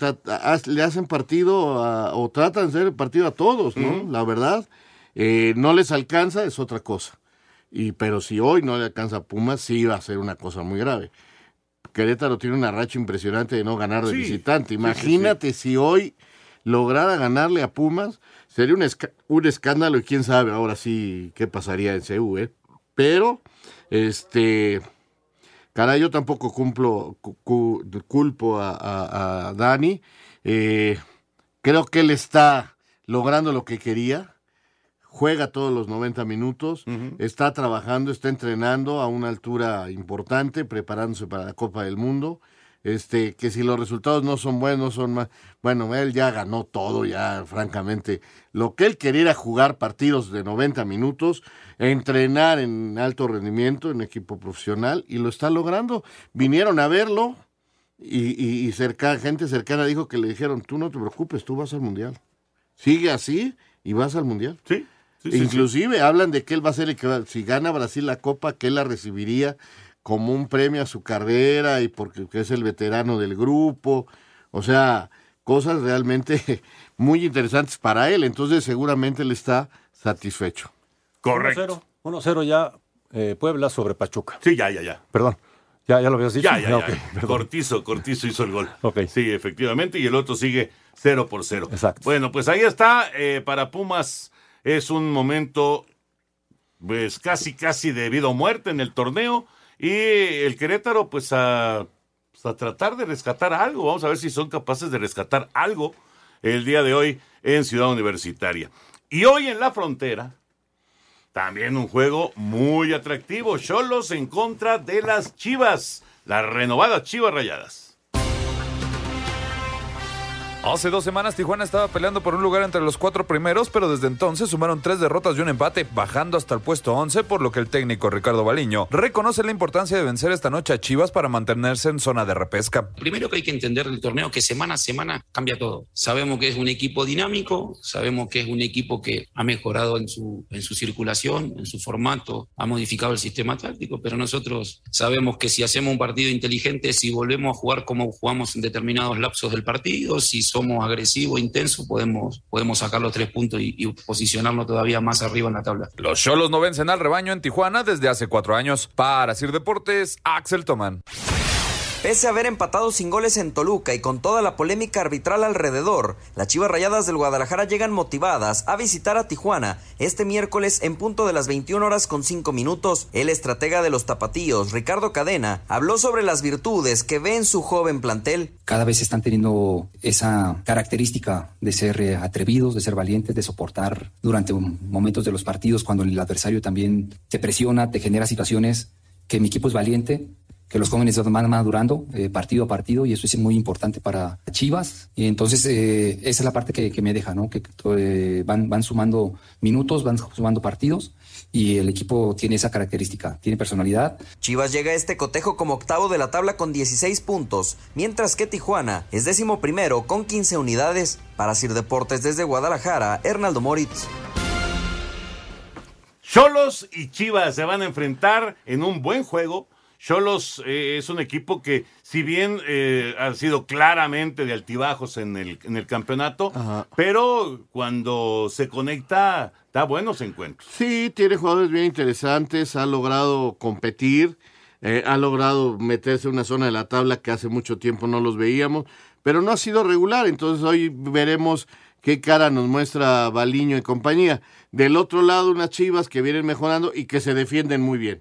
le hacen partido a- o tratan de hacer partido a todos, ¿no? La verdad, eh, no les alcanza, es otra cosa. Y, pero si hoy no le alcanza a Pumas, sí va a ser una cosa muy grave. Querétaro tiene una racha impresionante de no ganar de Sí, visitante. sí, sí, Imagínate si hoy lograra ganarle a Pumas, sería un, esca- un escándalo y quién sabe ahora sí qué pasaría en CU, ¿eh? Pero, este, caray, yo tampoco cumplo, cu- cu- culpo a, a- a Dani. Eh, creo que él está logrando lo que quería juega todos los 90 minutos, está trabajando, está entrenando a una altura importante, preparándose para la Copa del Mundo. Este, que si los resultados no son buenos, son más. Bueno, él ya ganó todo, ya, francamente. Lo que él quería era jugar partidos de 90 minutos, entrenar en alto rendimiento, en equipo profesional, y lo está logrando. Vinieron a verlo, y, y, y cerca, gente cercana dijo que le dijeron: Tú no te preocupes, tú vas al mundial. Sigue así y vas al mundial. Sí. Sí, sí, Inclusive hablan de que él va a ser el que si gana Brasil la copa, que él la recibiría como un premio a su carrera y porque que es el veterano del grupo. O sea, cosas realmente <laughs> muy interesantes para él. Entonces seguramente él está satisfecho. Correcto. 1-0 1-0 ya eh, Puebla sobre Pachuca. Sí, ya, ya, ya. Perdón. ¿Ya, ya lo habías dicho? Ya, ya, ya. Ok, <laughs> perdón. Cortizo, Cortizo hizo el gol. Ok. Sí, efectivamente, y el otro sigue 0 por 0. Exacto. Bueno, pues ahí está. eh, para Pumas es un momento, pues casi, casi de vida o muerte en el torneo. Y el Querétaro, pues a, pues, a tratar de rescatar algo. Vamos a ver si son capaces de rescatar algo el día de hoy en Ciudad Universitaria. Y hoy en la frontera, también un juego muy atractivo. Cholos en contra de las Chivas. Las renovadas Chivas Rayadas. Hace dos semanas Tijuana estaba peleando por un lugar entre los cuatro primeros, pero desde entonces sumaron tres derrotas y un empate, bajando hasta el puesto 11, por lo que el técnico Ricardo Baliño reconoce la importancia de vencer esta noche a Chivas para mantenerse en zona de repesca. Primero que hay que entender del torneo que semana a semana cambia todo. Sabemos que es un equipo dinámico, sabemos que es un equipo que ha mejorado en su, en su circulación, en su formato, ha modificado el sistema táctico, pero nosotros sabemos que si hacemos un partido inteligente, si volvemos a jugar como jugamos en determinados lapsos del partido, si somos agresivos, intensos, podemos, podemos sacar los tres puntos y, y posicionarnos todavía más arriba en la tabla. Los Cholos no vencen al rebaño en Tijuana desde hace cuatro años. Para Sir Deportes, Axel Toman. Pese a haber empatado sin goles en Toluca y con toda la polémica arbitral alrededor, las Chivas Rayadas del Guadalajara llegan motivadas a visitar a Tijuana este miércoles en punto de las 21 horas con 5 minutos. El estratega de los tapatíos, Ricardo Cadena, habló sobre las virtudes que ve en su joven plantel. cada vez están teniendo esa característica de ser eh, atrevidos, de ser valientes, de soportar durante momentos de los partidos cuando el adversario también te presiona, te genera situaciones que mi equipo es valiente, que los jóvenes van madurando eh, partido a partido y eso es muy importante para Chivas. Y entonces eh, esa es la parte que, que me deja, ¿no? Que eh, van, van sumando minutos, van sumando partidos y el equipo tiene esa característica, tiene personalidad, Chivas llega a este cotejo como octavo de la tabla con 16 puntos, mientras que Tijuana es décimo primero con 15 unidades. Para Sir Deportes desde Guadalajara, Hernaldo Moritz. Cholos y Chivas se van a enfrentar en un buen juego. Cholos eh, es un equipo que, si bien eh, ha sido claramente de altibajos en el, en el campeonato, pero cuando se conecta, da buenos encuentros. Sí, tiene jugadores bien interesantes, ha logrado competir, eh, ha logrado meterse en una zona de la tabla que hace mucho tiempo no los veíamos, pero no ha sido regular, entonces hoy veremos qué cara nos muestra Baliño y compañía. Del otro lado, unas chivas que vienen mejorando y que se defienden muy bien,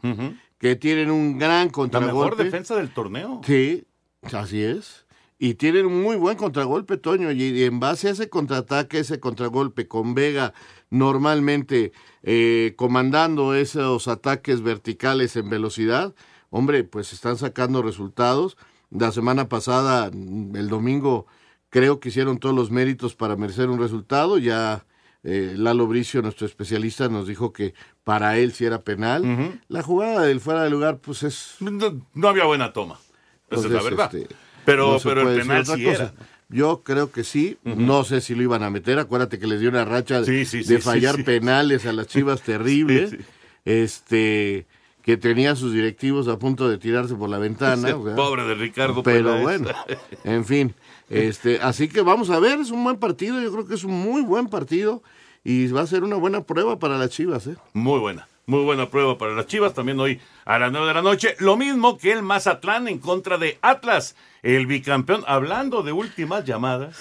que tienen un gran La contragolpe. mejor defensa del torneo. Sí, así es. y tienen un muy buen contragolpe, Toño, y en base a ese contraataque, ese contragolpe con Vega normalmente eh, comandando esos ataques verticales en velocidad, hombre, pues están sacando resultados. La semana pasada, el domingo, creo que hicieron todos los méritos para merecer un resultado. Ya eh, Lalo Bricio, nuestro especialista, nos dijo que para él sí era penal. La jugada del fuera de lugar, pues es... No, había buena toma. Esa es la verdad. Este, pero, pero el penal sí era. Yo creo que sí, no sé si lo iban a meter, acuérdate que les dio una racha de fallar penales a las Chivas <laughs> terribles, este que tenía sus directivos a punto de tirarse por la ventana. pobre de Ricardo. Pero bueno, <laughs> en fin, este, así que vamos a ver, es un buen partido, yo creo que es un muy buen partido y va a ser una buena prueba para las Chivas. ¿eh? Muy buena. Muy buena prueba para las Chivas, también hoy a las 9 de la noche. Lo mismo que el Mazatlán en contra de Atlas, el bicampeón. Hablando de últimas llamadas,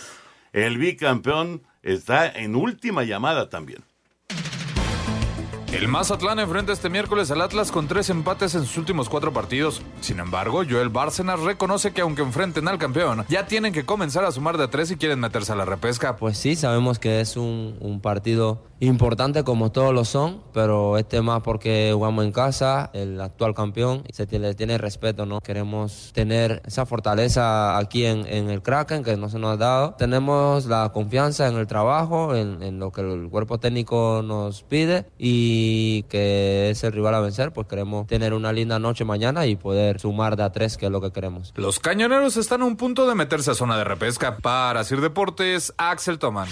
el bicampeón está en última llamada también. El Mazatlán enfrenta este miércoles al Atlas con tres empates en sus últimos cuatro partidos. Sin embargo, Joel Bárcenas reconoce que aunque enfrenten al campeón, ya tienen que comenzar a sumar de tres si quieren meterse a la repesca. Pues sí, sabemos que es un partido importante como todos lo son, pero este más porque jugamos en casa, el actual campeón, se tiene, tiene respeto, ¿no? Queremos tener esa fortaleza aquí en, en, el Kraken que no se nos ha dado. Tenemos la confianza en el trabajo, en, en lo que el cuerpo técnico nos pide y que es el rival a vencer, pues queremos tener una linda noche mañana y poder sumar de a tres, que es lo que queremos. Los cañoneros están a un punto de meterse a zona de repesca. Para Sir Deportes, Axel Toman.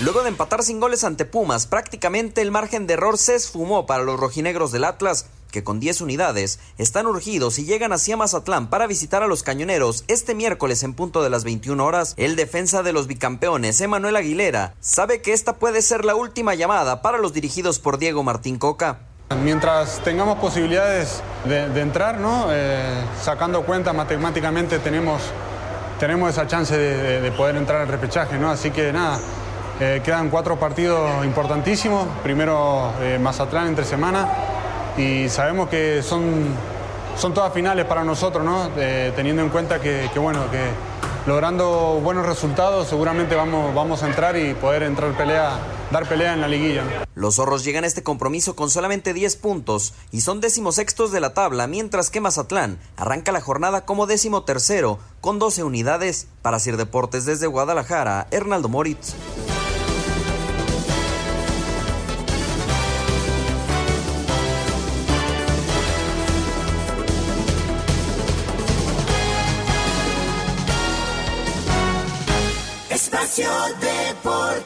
Luego de empatar sin goles ante Pumas, prácticamente el margen de error se esfumó para los rojinegros del Atlas que con 10 unidades están urgidos y llegan hacia Mazatlán para visitar a los cañoneros este miércoles en punto de las 21 horas. El defensa de los bicampeones, Emanuel Aguilera, sabe que esta puede ser la última llamada para los dirigidos por Diego Martín Coca. Mientras tengamos posibilidades de, entrar, ¿no? Eh, sacando cuenta matemáticamente tenemos, tenemos esa chance de, poder entrar al repechaje, ¿no? Así que nada, eh, quedan cuatro partidos importantísimos. Primero eh, Mazatlán entre semana y sabemos que son, son todas finales para nosotros, ¿no? teniendo en cuenta que, bueno, que logrando buenos resultados seguramente vamos, vamos a entrar y poder entrar pelea, dar pelea en la liguilla. Los zorros llegan a este compromiso con solamente 10 puntos y son decimosextos de la tabla, mientras que Mazatlán arranca la jornada como décimo tercero con 12 unidades. Para Sir Deportes desde Guadalajara, Hernaldo Moritz.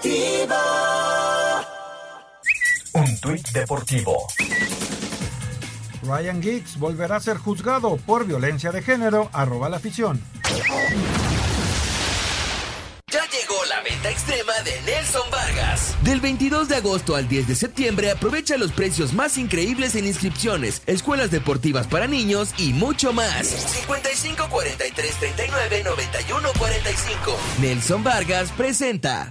Deportivo. Un tuit deportivo. Ryan Giggs volverá a ser juzgado por violencia de género, arroba la afición. Ya llegó la venta extrema de Nelson Vargas. Del 22 de agosto al 10 de septiembre aprovecha los precios más increíbles en inscripciones, escuelas deportivas para niños y mucho más. 55 43 39 91 45. Nelson Vargas presenta.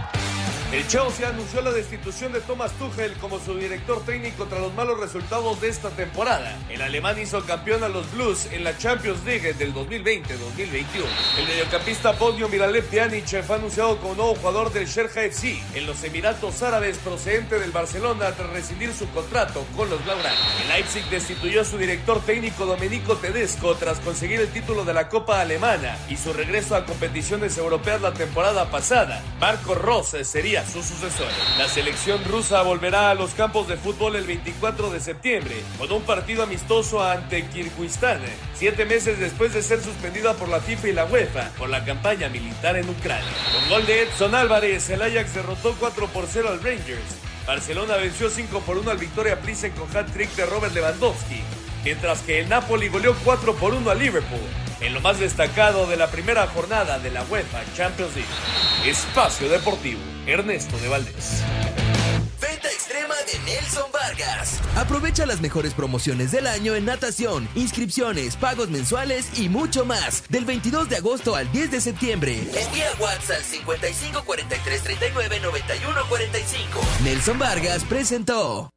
El Chelsea anunció la destitución de Thomas Tuchel como su director técnico tras los malos resultados de esta temporada. El alemán hizo campeón a los Blues en la Champions League del 2020-2021. El mediocampista Podio Miralem Pjanic fue anunciado como nuevo jugador del Sherja FC en los Emiratos Árabes procedente del Barcelona tras rescindir su contrato con los Blaugrana. El Leipzig destituyó a su director técnico Domenico Tedesco tras conseguir el título de la Copa Alemana y su regreso a competiciones europeas la temporada pasada. Marco Rose sería su sucesor. La selección rusa volverá a los campos de fútbol el 24 de septiembre con un partido amistoso ante Kirguistán, siete meses después de ser suspendida por la FIFA y la UEFA por la campaña militar en Ucrania. Con gol de Edson Álvarez, el Ajax derrotó 4 por 0 al Rangers. Barcelona venció 5 por 1 al Victoria Plissen con hat-trick de Robert Lewandowski, mientras que el Napoli goleó 4 por 1 al Liverpool en lo más destacado de la primera jornada de la UEFA Champions League. Espacio Deportivo, Ernesto de Valdés. Venta extrema de Nelson Vargas. Aprovecha las mejores promociones del año en natación, inscripciones, pagos mensuales y mucho más. Del 22 de agosto al 10 de septiembre. Envía WhatsApp 55 43 39 91 45. Nelson Vargas presentó.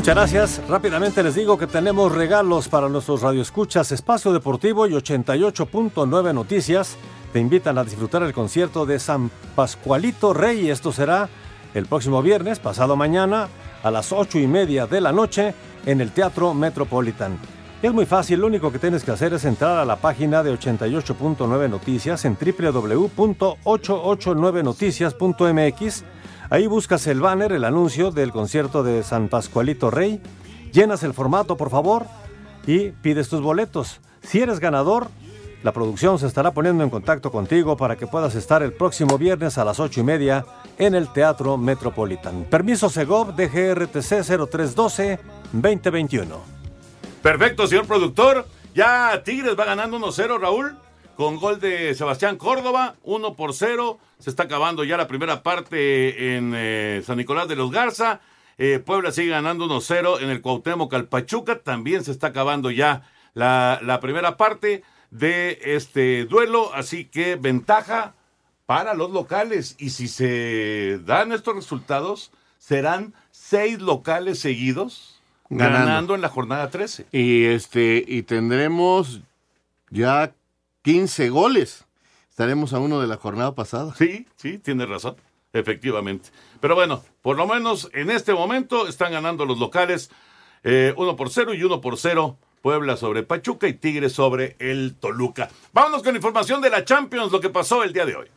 Muchas gracias. Rápidamente les digo que tenemos regalos para nuestros radioescuchas. Espacio Deportivo y 88.9 Noticias te invitan a disfrutar el concierto de San Pascualito Rey. Esto será el próximo viernes, pasado mañana, a las ocho y media de la noche en el Teatro Metropolitan. Es muy fácil, lo único que tienes que hacer es entrar a la página de 88.9 Noticias en www.889noticias.mx. Ahí buscas el banner, el anuncio del concierto de San Pascualito Rey, llenas el formato, por favor, y pides tus boletos. Si eres ganador, la producción se estará poniendo en contacto contigo para que puedas estar el próximo viernes a las ocho y media en el Teatro Metropolitan. Permiso Segov DGRTC 0312-2021. Perfecto, señor productor. Ya Tigres va ganando 1-0, Raúl, con gol de Sebastián Córdoba, 1 por 0. Se está acabando ya la primera parte en eh, San Nicolás de los Garza. Eh, Puebla sigue ganando 1-0 en el Cuauhtémoc al Pachuca. También se está acabando ya la, la primera parte de este duelo, así que ventaja para los locales. Y si se dan estos resultados, serán seis locales seguidos ganando, Ganando. en la jornada 13. Y este y tendremos ya 15 goles. Estaremos a uno de la jornada pasada. Sí, sí, tiene razón, efectivamente. Pero bueno, por lo menos en este momento están ganando los locales eh, uno por cero y uno por cero. Puebla sobre Pachuca y Tigres sobre el Toluca. Vámonos con información de la Champions, lo que pasó el día de hoy.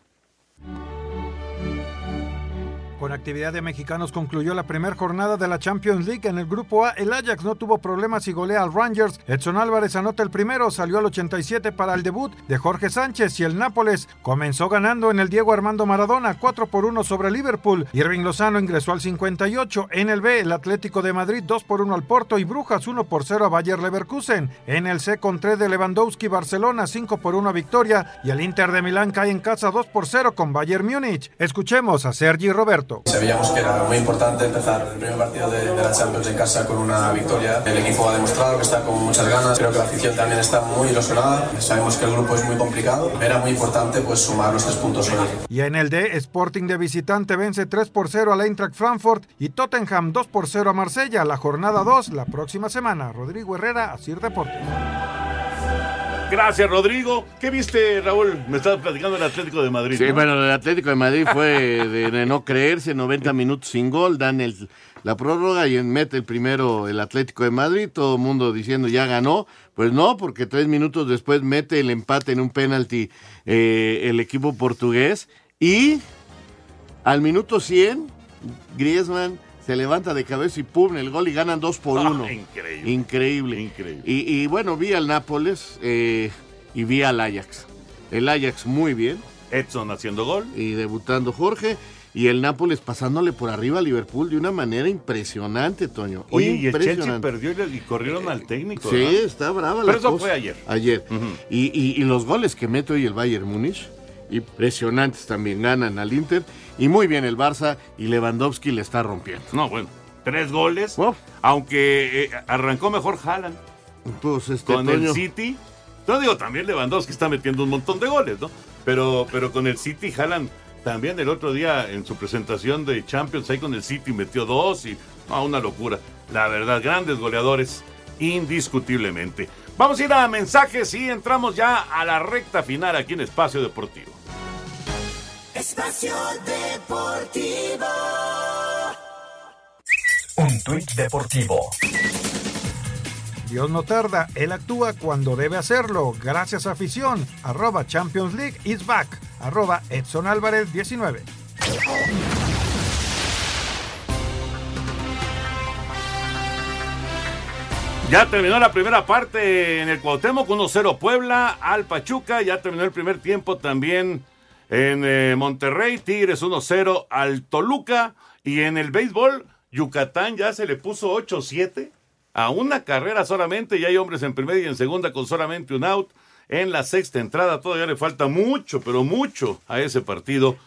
Con actividad de mexicanos concluyó la primera jornada de la Champions League. En el grupo A, el Ajax no tuvo problemas y golea al Rangers. Edson Álvarez anota el primero, salió al 87 para el debut de Jorge Sánchez y el Nápoles comenzó ganando en el Diego Armando Maradona 4 por 1 sobre Liverpool. Irving Lozano ingresó al 58. En el B, el Atlético de Madrid 2 por 1 al Porto y Brujas 1 por 0 a Bayer Leverkusen. En el C, con 3 de Lewandowski, Barcelona 5 por 1 a Victoria y el Inter de Milán cae en casa 2 por 0 con Bayern Múnich. Escuchemos a Sergi Roberto. Sabíamos que era muy importante empezar el primer partido de, de, la Champions en casa con una victoria. El equipo ha demostrado que está con muchas ganas. Creo que la afición también está muy ilusionada. Sabemos que el grupo es muy complicado. Era muy importante pues sumar los tres puntos hoy. Y en el D, Sporting de visitante vence 3 por 0 al Eintracht Frankfurt y Tottenham 2 por 0 a Marsella. La jornada 2 la próxima semana. Rodrigo Herrera, Asir Deportes. Gracias, Rodrigo. ¿Qué viste, Raúl? Me estabas platicando del Atlético de Madrid. Sí, ¿no? bueno, el Atlético de Madrid fue de, de no creerse, 90 minutos sin gol, dan el, la prórroga y mete el primero el Atlético de Madrid, todo el mundo diciendo ya ganó. Pues no, porque tres minutos después mete el empate en un penalti eh, el equipo portugués y al minuto 100, Griezmann se levanta de cabeza y pum, el gol y ganan dos por Ah, uno. increíble. Increíble. Increíble. Y, y bueno, vi al Nápoles eh, y vi al Ajax. El Ajax muy bien. Edson haciendo gol. Y debutando Jorge. Y el Nápoles pasándole por arriba a Liverpool de una manera impresionante, Toño. Oye, y el Chelsea Impresionante. perdió y, y corrieron al técnico. Sí, ¿verdad? está brava Pero la eso cosa. fue ayer. Ayer. y, y- y los goles que mete hoy el Bayern Múnich, impresionantes también. Ganan al Inter. Y muy bien el Barça. Y Lewandowski le está rompiendo. No, bueno. Tres goles. Aunque eh, arrancó mejor Haaland. Pues este con el City. No digo, también Lewandowski está metiendo un montón de goles, ¿no? Pero, pero con el City, Haaland también el otro día en su presentación de Champions ahí con el City metió dos y no, una locura. La verdad, grandes goleadores, indiscutiblemente. Vamos a ir a mensajes y entramos ya a la recta final aquí en Espacio Deportivo. Espacio Deportivo. Un tuit deportivo. Dios no tarda, él actúa cuando debe hacerlo. Gracias afición. Arroba Champions League is back. Arroba Edson Álvarez 19. Ya terminó la primera parte en el Cuauhtémoc, 1-0 Puebla al Pachuca. Ya terminó el primer tiempo también en eh, Monterrey, Tigres 1-0 al Toluca. Y en el béisbol, Yucatán ya se le puso 8-7 a una carrera solamente. Y hay hombres en primera y en segunda con solamente un out. En la sexta entrada todavía le falta mucho, pero mucho a ese partido.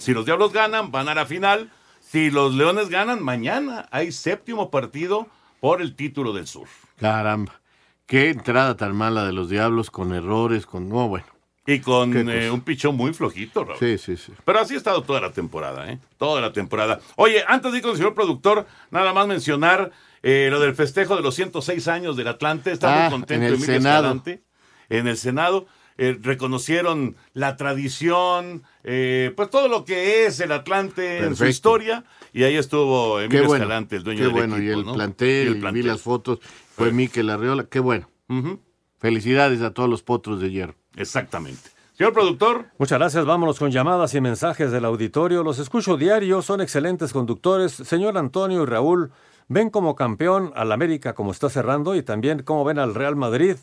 Si los Diablos ganan, van a la final. Si los Leones ganan, mañana hay séptimo partido por el título del sur. Caramba. Qué entrada tan mala de los Diablos con errores, con... No, bueno. Y con eh, un pichón muy flojito, Raúl. Sí, sí, sí. Pero así ha estado toda la temporada, ¿eh? Toda la temporada. Oye, antes de ir con el señor productor, nada más mencionar eh, lo del festejo de los 106 años del Atlante. Está Ah, muy contento en el Emilio Senado. Escalante. En el Senado. eh, reconocieron la tradición, eh, pues todo lo que es el Atlante en su historia. Y ahí estuvo Emilio bueno. Escalante, el dueño Qué del bueno, equipo. y el ¿no? plantel, Y el y vi plantel. las fotos. Fue Miquel Arriola, qué bueno. Felicidades a todos los potros de hierro. Exactamente. Señor productor. Muchas gracias. Vámonos con llamadas y mensajes del auditorio. Los escucho diario, son excelentes conductores. Señor Antonio y Raúl, ven como campeón al América como está cerrando y también cómo ven al Real Madrid.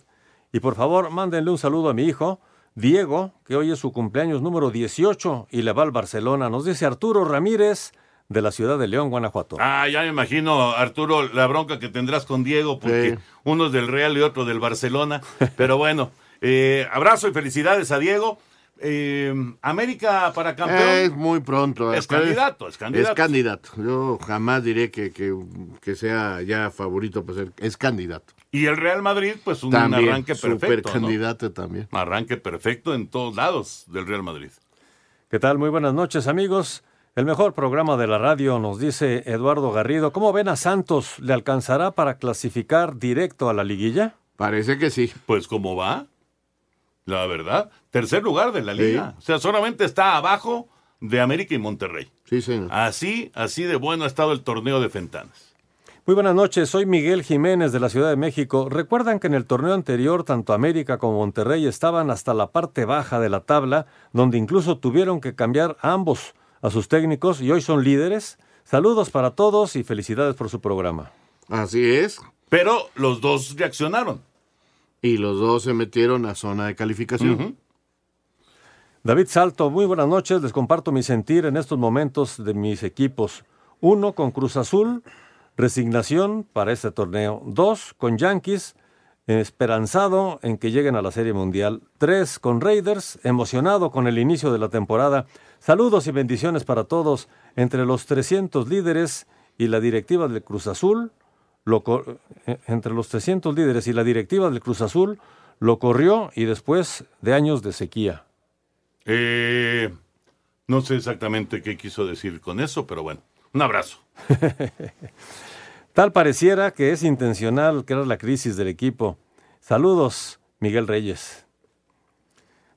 Y por favor, mándenle un saludo a mi hijo, Diego, que hoy es su cumpleaños número 18 y le va al Barcelona. Nos dice Arturo Ramírez de la ciudad de León, Guanajuato. Ah, ya me imagino, Arturo, la bronca que tendrás con Diego, porque Sí. uno es del Real y otro del Barcelona. <laughs> Pero bueno, eh, abrazo y felicidades a Diego. Eh, América para campeón. Es muy pronto. Es Acá candidato, es candidato. Es candidato. Yo jamás diré que, que, que sea ya favorito para ser. Es candidato. Y el Real Madrid, pues un También, arranque perfecto. super ¿no? candidato también. Arranque perfecto en todos lados del Real Madrid. ¿Qué tal? Muy buenas noches, amigos. El mejor programa de la radio, nos dice Eduardo Garrido. ¿Cómo ven a Santos? ¿Le alcanzará para clasificar directo a la liguilla? Parece que sí. Pues cómo va, la verdad. Tercer lugar de la liga. O sea, solamente está abajo de América y Monterrey. Sí, señor. Así, así de bueno ha estado el torneo de Fentanas. Muy buenas noches, soy Miguel Jiménez de la Ciudad de México. ¿Recuerdan que en el torneo anterior tanto América como Monterrey estaban hasta la parte baja de la tabla, donde incluso tuvieron que cambiar a ambos a sus técnicos y hoy son líderes? Saludos para todos y felicidades por su programa. Así es. Pero los dos reaccionaron. Y los dos se metieron a zona de calificación. David Salto, muy buenas noches. Les comparto mi sentir en estos momentos de mis equipos. Uno, con Cruz Azul, resignación para este torneo. Dos, con Yankees, esperanzado en que lleguen a la Serie Mundial. Tres, con Raiders, emocionado con el inicio de la temporada. Saludos y bendiciones para todos. Entre los 300 líderes y la directiva del Cruz Azul, lo eh, entre los 300 líderes y la directiva del Cruz Azul, lo corrió y después de años de sequía. Eh, no sé exactamente qué quiso decir con eso, pero bueno, un abrazo. <laughs> Tal pareciera que es intencional crear la crisis del equipo. Saludos, Miguel Reyes.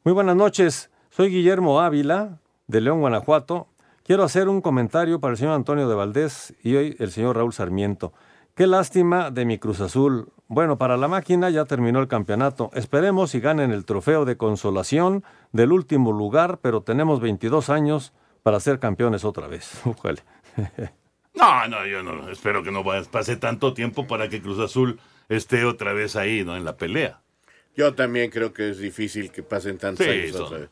Muy buenas noches, soy Guillermo Ávila, de León, Guanajuato. Quiero hacer un comentario para el señor Antonio de Valdés y hoy el señor Raúl Sarmiento. Qué lástima de mi Cruz Azul. Bueno, para la máquina ya terminó el campeonato. Esperemos y ganen el trofeo de consolación del último lugar, pero tenemos 22 años para ser campeones otra vez. <laughs> Ujale. No, no, yo no. Espero que no pase tanto tiempo para que Cruz Azul esté otra vez ahí, ¿no? En la pelea. Yo también creo que es difícil que pasen tantos Sí, años otra son, vez.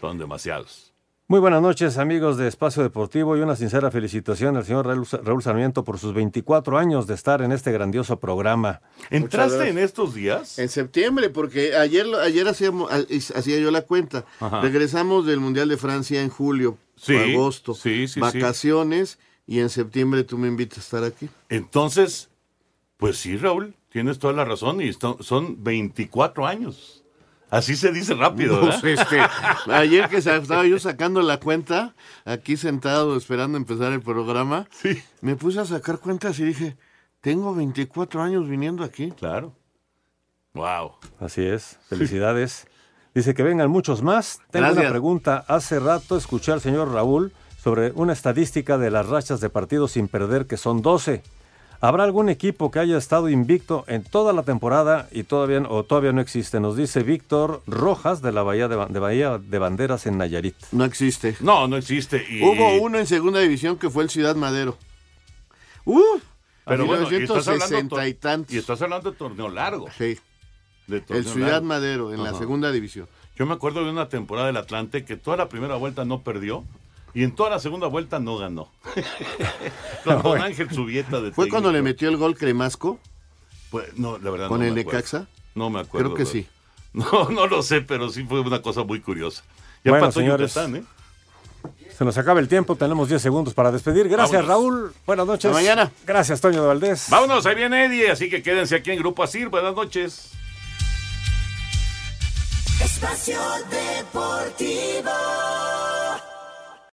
son demasiados. Muy buenas noches, amigos de Espacio Deportivo, y una sincera felicitación al señor Raúl, Raúl Sarmiento por sus 24 años de estar en este grandioso programa. ¿Entraste en estos días? En septiembre, porque ayer, ayer hacíamos, hacía yo la cuenta. Ajá. Regresamos del Mundial de Francia en julio, Sí, agosto, sí, sí, sí. vacaciones, y en septiembre tú me invitas a estar aquí. Entonces, pues sí, Raúl, tienes toda la razón y son 24 años. Así se dice rápido. Pues, este, ayer que estaba yo sacando la cuenta, aquí sentado esperando empezar el programa, me puse a sacar cuentas y dije, tengo 24 años viniendo aquí. Claro. Wow. Así es, felicidades. Dice que vengan muchos más. Tengo Gracias. una pregunta. Hace rato escuché al señor Raúl sobre una estadística de las rachas de partidos sin perder, que son 12. ¿Habrá algún equipo que haya estado invicto en toda la temporada y todavía o todavía no existe? Nos dice Víctor Rojas de la Bahía de, Ba- de Bahía de Banderas en Nayarit. No existe. No, no existe. Y... Hubo uno en segunda división que fue el Ciudad Madero. ¡Uh! Pero bueno, y estás, hablando, 1960 y tantos. y estás hablando de torneo largo. Sí. de El Ciudad largo. Madero, en la segunda división. Yo me acuerdo de una temporada del Atlante que toda la primera vuelta no perdió y en toda la segunda vuelta no ganó. <laughs> Con Ángel Subieta de ¿Fue cuando le metió el gol Cremasco? Pues, no, la verdad ¿Con no el. Necaxa? No me acuerdo. Creo que ¿verdad? sí. <laughs> No, no lo sé, pero sí fue una cosa muy curiosa. Ya Bueno, pasó señores. Yucatán, ¿eh? Se nos acaba el tiempo, tenemos 10 segundos para despedir. Gracias, Vámonos. Raúl. Buenas noches. Hasta mañana. Gracias, Toño de Valdés. Vámonos, ahí viene Eddie, así que quédense aquí en Grupo Asir. Buenas noches. Espacio Deportivo.